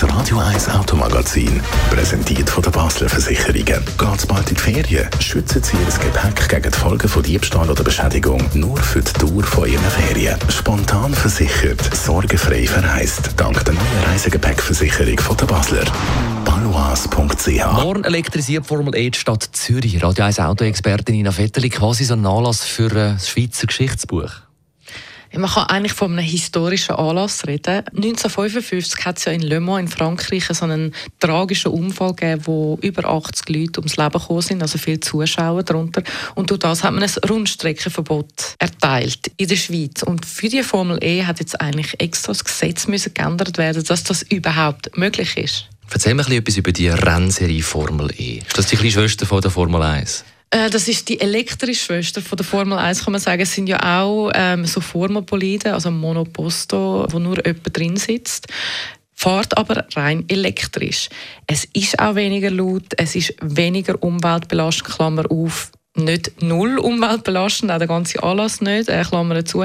Das Radio 1 Automagazin, präsentiert von der Basler Versicherungen. Geht's bald in die Ferien? Schützen Sie Ihr Gepäck gegen die Folgen von Diebstahl oder Beschädigung nur für die Dauer von Ihren Ferien. Spontan versichert, sorgenfrei verreist. Dank der neuen Reisegepäckversicherung von der Basler. Balois.ch Morgen elektrisiert Formel E Stadt Zürich. Radio 1 Autoexpertin Nina Vetteli, quasi so ein Anlass für äh, das Schweizer Geschichtsbuch. Man kann eigentlich von einem historischen Anlass reden. 1955 hat es ja in Le Mans in Frankreich so einen tragischen Unfall gegeben, wo über 80 Leute ums Leben gekommen sind, also viele Zuschauer darunter. Und durch das hat man ein Rundstreckenverbot erteilt in der Schweiz. Und für die Formel E hat jetzt eigentlich extra das Gesetz müssen geändert werden, dass das überhaupt möglich ist. Erzähl mir etwas über die Rennserie Formel E. Ist das die kleine Schwester von der Formel 1? Äh, das ist die elektrische Schwester von der Formel 1, kann man sagen. Es sind ja auch ähm, so Formelboliden, also Monoposto, wo nur jemand drin sitzt fährt aber rein elektrisch. Es ist auch weniger laut, es ist weniger umweltbelastend, Klammer auf, nicht null umweltbelastend, auch der ganze Anlass nicht, äh, Klammern zu.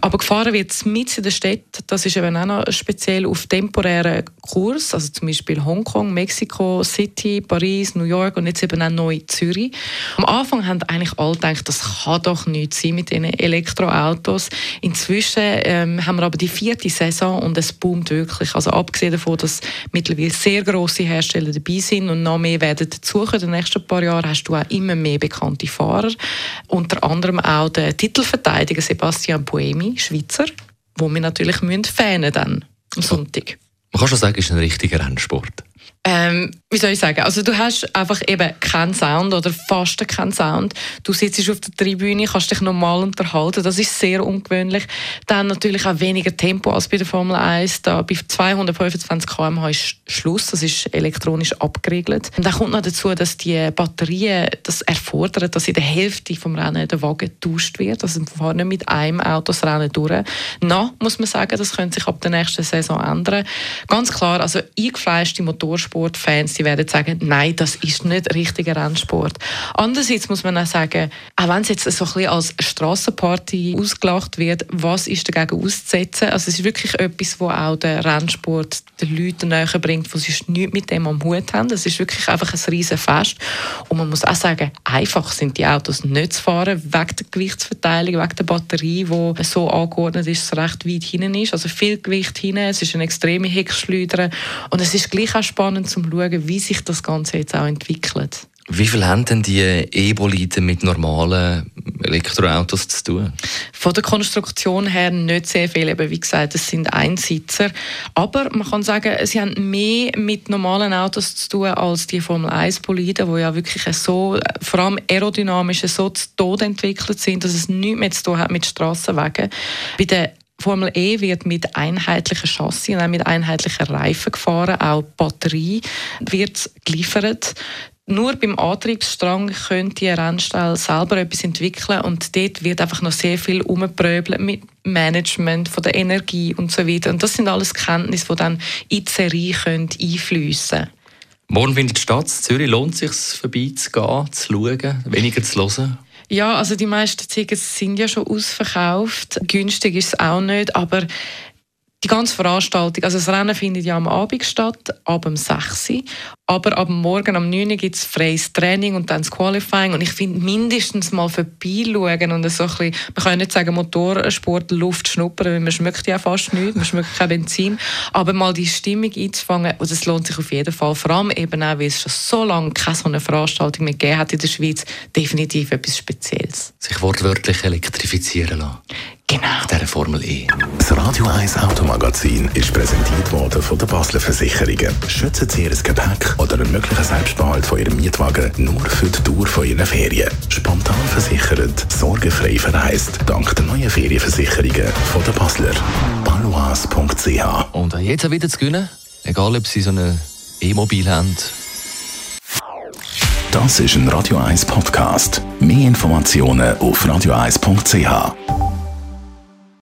Aber gefahren wird es mit in der Stadt, das ist eben auch noch speziell auf temporären Kurs, also zum Beispiel Hongkong, Mexiko City, Paris, New York und jetzt eben auch neu Zürich. Am Anfang haben eigentlich alle gedacht, das kann doch nicht sein mit diesen Elektroautos. Inzwischen ähm, haben wir aber die vierte Saison und es boomt wirklich. Also abgesehen davon, dass mittlerweile sehr grosse Hersteller dabei sind und noch mehr werden dazukommen in den nächsten paar Jahren, hast du auch immer mehr bekannte Fahrer. Unter anderem auch der Titelverteidiger Sebastian Buemi, Schweizer, wo wir natürlich müssen fähnen dann am Sonntag. Man kann schon sagen, es ist ein richtiger Rennsport. Ähm, wie soll ich sagen? Also du hast einfach eben keinen Sound oder fast keinen Sound. Du sitzt auf der Tribüne, kannst dich normal unterhalten. Das ist sehr ungewöhnlich. Dann natürlich auch weniger Tempo als bei der Formel 1. Da bei 225 km/h ist Schluss. Das ist elektronisch abgeregelt. Und dann kommt noch dazu, dass die Batterien das erfordern, dass in der Hälfte vom Rennen der Wagen getauscht wird. Also wir fahren nicht mit einem Auto das Rennen durch. Noch muss man sagen, das könnte sich ab der nächsten Saison ändern. Ganz klar, also eingefleischte Motorsport Rennsportfans, die werden sagen, nein, das ist nicht richtiger Rennsport. Andererseits muss man auch sagen, auch wenn es jetzt so ein bisschen als Strassenparty ausgelacht wird, was ist dagegen auszusetzen? Also es ist wirklich etwas, wo auch der Rennsport den Leuten näher bringt, die sonst nichts mit dem am Hut haben. Das ist wirklich einfach ein riesen Fest. Und man muss auch sagen, einfach sind die Autos nicht zu fahren, wegen der Gewichtsverteilung, wegen der Batterie, die so angeordnet ist, dass es recht weit hinten ist. Also viel Gewicht hinten, es ist eine extreme Heckschleuder. Und es ist gleich auch spannend um zu schauen, wie sich das Ganze jetzt auch entwickelt. Wie viel haben denn die E-Boliden mit normalen Elektroautos zu tun? Von der Konstruktion her nicht sehr viel. Eben, wie gesagt, es sind Einsitzer. Aber man kann sagen, sie haben mehr mit normalen Autos zu tun als die Formel 1 Boliden, die ja wirklich so, vor allem aerodynamisch, so zu Tod entwickelt sind, dass es nichts mehr zu tun hat mit Strassenwagen. Bei den Formel E wird mit einheitlichen Chassis und auch mit einheitlichen Reifen gefahren. Auch die Batterie wird geliefert. Nur beim Antriebsstrang könnte die Rennstelle selber etwas entwickeln und dort wird einfach noch sehr viel umgepröbelt mit Management von der Energie und so weiter. Und das sind alles Kenntnisse, die dann in die Serie einfließen können. Morgen findet die Stadt Zürich. Lohnt es sich, vorbeizugehen, zu schauen, weniger zu hören? Ja, also die meisten Tickets sind ja schon ausverkauft. Günstig ist es auch nicht, aber die ganze Veranstaltung, also das Rennen findet ja am Abend statt, ab um 6 Uhr. Aber ab morgen am 9 Uhr gibt es freies Training und dann das Qualifying. Und ich finde, mindestens mal vorbeischauen und so ein bisschen, man kann nicht sagen Motorsport, Luft schnuppern, weil man schmeckt ja fast nichts, man schmeckt kein Benzin. Aber mal die Stimmung einzufangen, und das lohnt sich auf jeden Fall. Vor allem eben auch, weil es schon so lange keine so eine Veranstaltung mehr gegeben hat in der Schweiz, definitiv etwas Spezielles. Sich wortwörtlich elektrifizieren lassen. Genau. Der Formel E. Das Radio 1 Automagazin ist präsentiert worden von der Basler Versicherungen. Schützen Sie Ihr Gepäck oder einen möglichen Selbstbehalt von Ihrem Mietwagen nur für die Dauer von Ihren Ferien. Spontan versichert, sorgenfrei verreist. Dank der neuen Ferienversicherungen von der Basler. Balois.ch Und jetzt wieder zu gewinnen, egal ob Sie so ein E-Mobil haben. Das ist ein Radio 1 Podcast. Mehr Informationen auf radio1.ch.